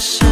pressure